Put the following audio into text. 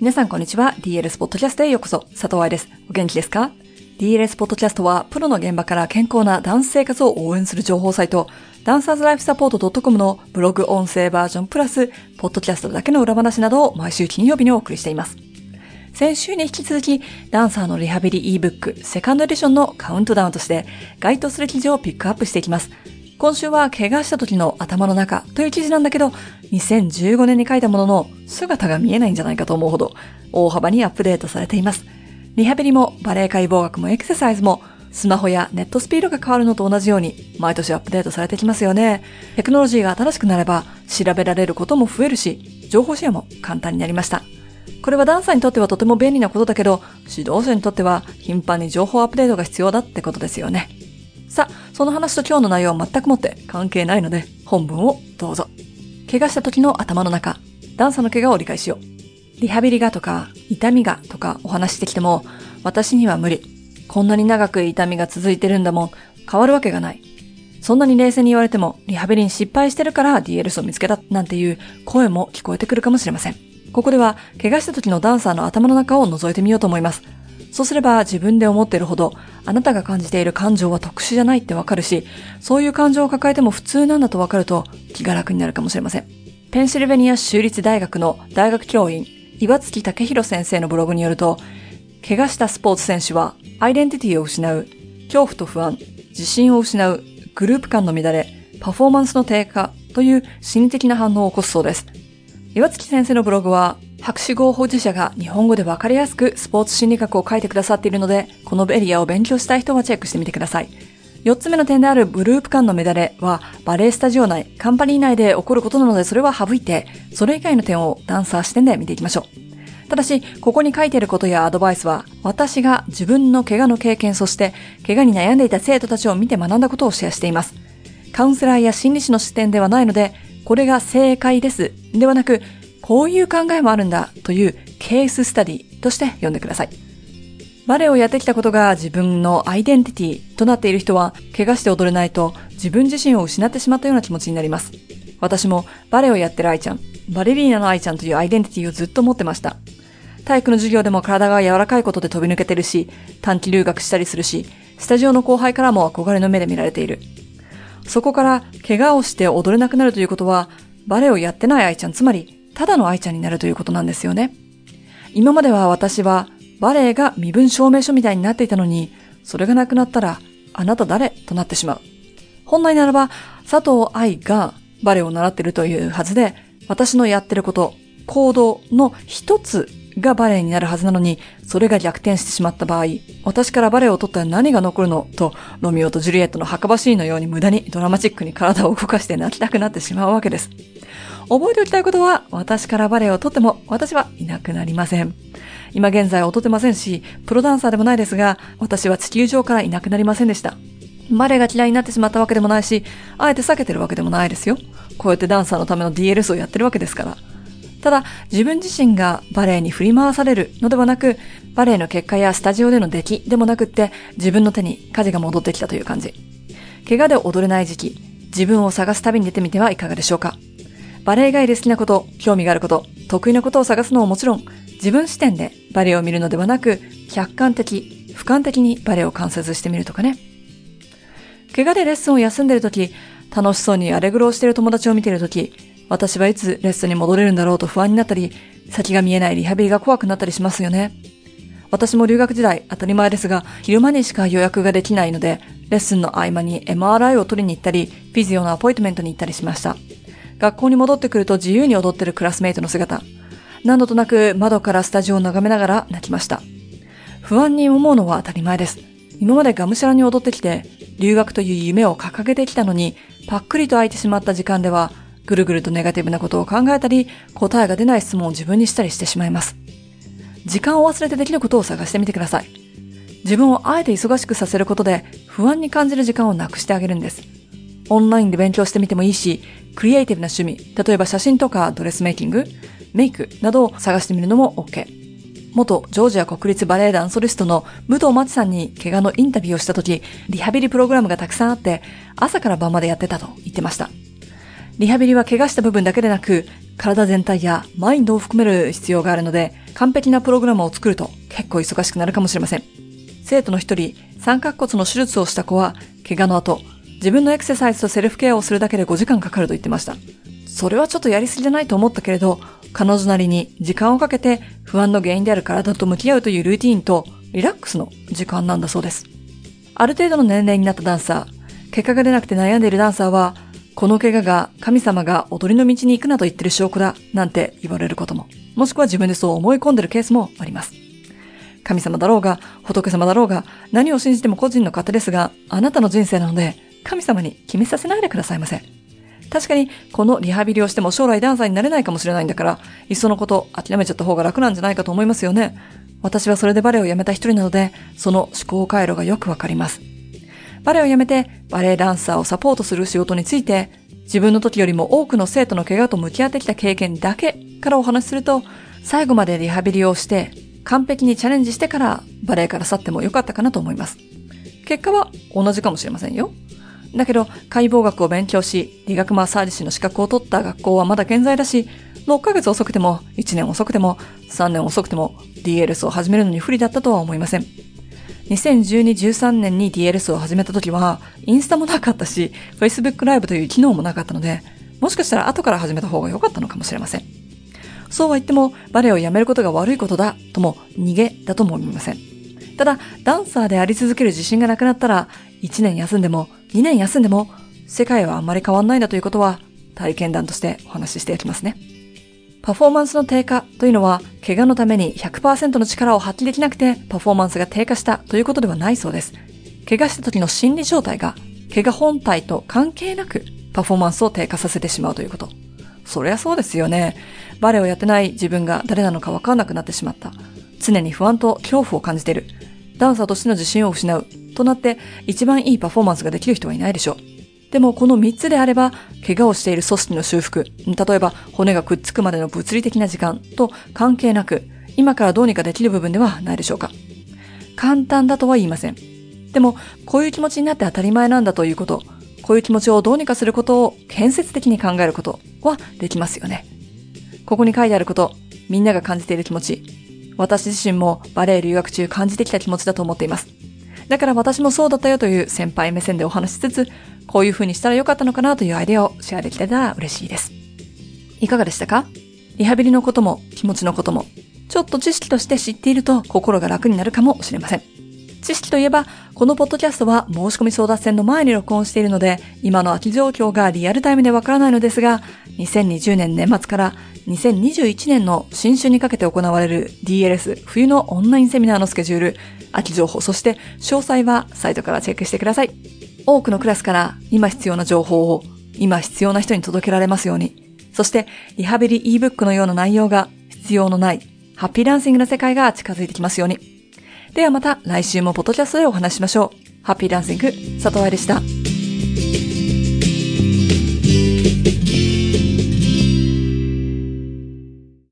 皆さんこんにちは。DLS ポッドキャストへようこそ。佐藤愛です。お元気ですか ?DLS ポッドキャストは、プロの現場から健康なダンス生活を応援する情報サイト、ダンサーズライフサポート .com のブログ音声バージョンプラス、ポッドキャストだけの裏話などを毎週金曜日にお送りしています。先週に引き続き、ダンサーのリハビリ ebook セカンドエディションのカウントダウンとして、該当する記事をピックアップしていきます。今週は怪我した時の頭の中という記事なんだけど、2015年に書いたものの姿が見えないんじゃないかと思うほど大幅にアップデートされています。リハビリもバレエ解剖学もエクササイズもスマホやネットスピードが変わるのと同じように毎年アップデートされてきますよね。テクノロジーが新しくなれば調べられることも増えるし、情報シェアも簡単になりました。これはダンサーにとってはとても便利なことだけど、指導者にとっては頻繁に情報アップデートが必要だってことですよね。さあ、その話と今日の内容は全くもって関係ないので、本文をどうぞ。怪我した時の頭の中、ダンサーの怪我を理解しよう。リハビリがとか、痛みがとかお話してきても、私には無理。こんなに長く痛みが続いてるんだもん、変わるわけがない。そんなに冷静に言われても、リハビリに失敗してるから DLS を見つけたなんていう声も聞こえてくるかもしれません。ここでは、怪我した時のダンサーの頭の中を覗いてみようと思います。そうすれば自分で思っているほど、あなたが感じている感情は特殊じゃないってわかるし、そういう感情を抱えても普通なんだとわかると気が楽になるかもしれません。ペンシルベニア州立大学の大学教員、岩月武弘先生のブログによると、怪我したスポーツ選手は、アイデンティティを失う、恐怖と不安、自信を失う、グループ間の乱れ、パフォーマンスの低下という心理的な反応を起こすそうです。岩月先生のブログは、博士号保持者が日本語でわかりやすくスポーツ心理学を書いてくださっているので、このエリアを勉強したい人はチェックしてみてください。4つ目の点であるグループ間のメダレは、バレエスタジオ内、カンパニー内で起こることなのでそれは省いて、それ以外の点をダンサー視点で見ていきましょう。ただし、ここに書いていることやアドバイスは、私が自分の怪我の経験、そして怪我に悩んでいた生徒たちを見て学んだことをシェアしています。カウンセラーや心理師の視点ではないので、これが正解です。ではなく、こういう考えもあるんだというケーススタディとして読んでください。バレエをやってきたことが自分のアイデンティティとなっている人は、怪我して踊れないと自分自身を失ってしまったような気持ちになります。私もバレエをやってる愛ちゃん、バレリーナの愛ちゃんというアイデンティティをずっと持ってました。体育の授業でも体が柔らかいことで飛び抜けてるし、短期留学したりするし、スタジオの後輩からも憧れの目で見られている。そこから怪我をして踊れなくなるということは、バレエをやってない愛ちゃん、つまりただの愛ちゃんになるということなんですよね。今までは私はバレエが身分証明書みたいになっていたのに、それがなくなったら、あなた誰となってしまう。本来ならば、佐藤愛がバレエを習ってるというはずで、私のやってること、行動の一つがバレエになるはずなのに、それが逆転してしまった場合、私からバレエを取ったら何が残るの？と、ロミオとジュリエットの墓場シーンのように無駄にドラマチックに体を動かして泣きたくなってしまうわけです。覚えておきたいことは、私からバレエを取っても、私はいなくなりません。今現在踊ってませんし、プロダンサーでもないですが、私は地球上からいなくなりませんでした。バレエが嫌いになってしまったわけでもないし、あえて避けてるわけでもないですよ。こうやってダンサーのための DLS をやってるわけですから。ただ、自分自身がバレエに振り回されるのではなく、バレエの結果やスタジオでの出来でもなくって、自分の手に舵が戻ってきたという感じ。怪我で踊れない時期、自分を探す旅に出てみてはいかがでしょうか。バレエ以外で好きなこと、興味があること、得意なことを探すのももちろん、自分視点でバレエを見るのではなく、客観的、俯瞰的にバレエを観察してみるとかね。怪我でレッスンを休んでるとき、楽しそうにアレグロをしている友達を見ているとき、私はいつレッスンに戻れるんだろうと不安になったり、先が見えないリハビリが怖くなったりしますよね。私も留学時代当たり前ですが、昼間にしか予約ができないので、レッスンの合間に MRI を取りに行ったり、フィジオのアポイントメントに行ったりしました。学校に戻ってくると自由に踊ってるクラスメイトの姿。何度となく窓からスタジオを眺めながら泣きました。不安に思うのは当たり前です。今までがむしゃらに踊ってきて、留学という夢を掲げてきたのに、パックリと空いてしまった時間では、ぐるぐるとネガティブなことを考えたり、答えが出ない質問を自分にしたりしてしまいます。時間を忘れてできることを探してみてください。自分をあえて忙しくさせることで不安に感じる時間をなくしてあげるんです。オンラインで勉強してみてもいいし、クリエイティブな趣味、例えば写真とかドレスメイキング、メイクなどを探してみるのも OK。元ジョージア国立バレエ団ソリストの武藤町さんに怪我のインタビューをした時、リハビリプログラムがたくさんあって、朝から晩までやってたと言ってました。リハビリは怪我した部分だけでなく、体全体やマインドを含める必要があるので、完璧なプログラムを作ると結構忙しくなるかもしれません。生徒の一人、三角骨の手術をした子は、怪我の後、自分のエクササイズとセルフケアをするだけで5時間かかると言ってました。それはちょっとやりすぎじゃないと思ったけれど、彼女なりに時間をかけて不安の原因である体と向き合うというルーティーンとリラックスの時間なんだそうです。ある程度の年齢になったダンサー、結果が出なくて悩んでいるダンサーは、この怪我が神様が踊りの道に行くなと言ってる証拠だ、なんて言われることも、もしくは自分でそう思い込んでるケースもあります。神様だろうが、仏様だろうが、何を信じても個人の勝手ですが、あなたの人生なので、神様に決めさせないでくださいませ。確かに、このリハビリをしても将来ダンサーになれないかもしれないんだから、いっそのこと諦めちゃった方が楽なんじゃないかと思いますよね。私はそれでバレエをやめた一人なので、その思考回路がよくわかります。バレエをやめてバレエダンサーをサポートする仕事について、自分の時よりも多くの生徒の怪我と向き合ってきた経験だけからお話しすると、最後までリハビリをして、完璧にチャレンジしてからバレエから去ってもよかったかなと思います。結果は同じかもしれませんよ。だけど、解剖学を勉強し、理学マッサージ師の資格を取った学校はまだ健在だし、6ヶ月遅くても、1年遅くても、3年遅くても、DLS を始めるのに不利だったとは思いません。2012-13年に DLS を始めた時は、インスタもなかったし、Facebook ライブという機能もなかったので、もしかしたら後から始めた方が良かったのかもしれません。そうは言っても、バレエをやめることが悪いことだとも逃げだとも思いません。ただ、ダンサーであり続ける自信がなくなったら、1年休んでも、2年休んでも、世界はあんまり変わんないんだということは、体験談としてお話ししていきますね。パフォーマンスの低下というのは、怪我のために100%の力を発揮できなくてパフォーマンスが低下したということではないそうです。怪我した時の心理状態が、怪我本体と関係なくパフォーマンスを低下させてしまうということ。そりゃそうですよね。バレエをやってない自分が誰なのかわからなくなってしまった。常に不安と恐怖を感じている。ダンサーとしての自信を失う。となって、一番いいパフォーマンスができる人はいないでしょう。でもこの3つであれば、怪我をしている組織の修復、例えば骨がくっつくまでの物理的な時間と関係なく、今からどうにかできる部分ではないでしょうか。簡単だとは言いません。でも、こういう気持ちになって当たり前なんだということ、こういう気持ちをどうにかすることを建設的に考えることはできますよね。ここに書いてあること、みんなが感じている気持ち、私自身もバレエ留学中感じてきた気持ちだと思っています。だから私もそうだったよという先輩目線でお話しつつ、こういう風にしたらよかったのかなというアイデアをシェアできたら嬉しいです。いかがでしたか？リハビリのことも気持ちのことも、ちょっと知識として知っていると心が楽になるかもしれません。知識といえば、このポッドキャストは申し込み争奪戦の前に録音しているので、今の空き状況がリアルタイムでわからないのですが、2020年年末から2021年の新春にかけて行われる DLS 冬のオンラインセミナーのスケジュール、空き情報、そして詳細はサイトからチェックしてください。多くのクラスから今必要な情報を今必要な人に届けられますように。そして、リハビリ ebook のような内容が必要のない、ハッピーダンシングな世界が近づいてきますように。ではまた来週もポトキャストでお話ししましょう。ハッピーダンシング、佐藤愛でした。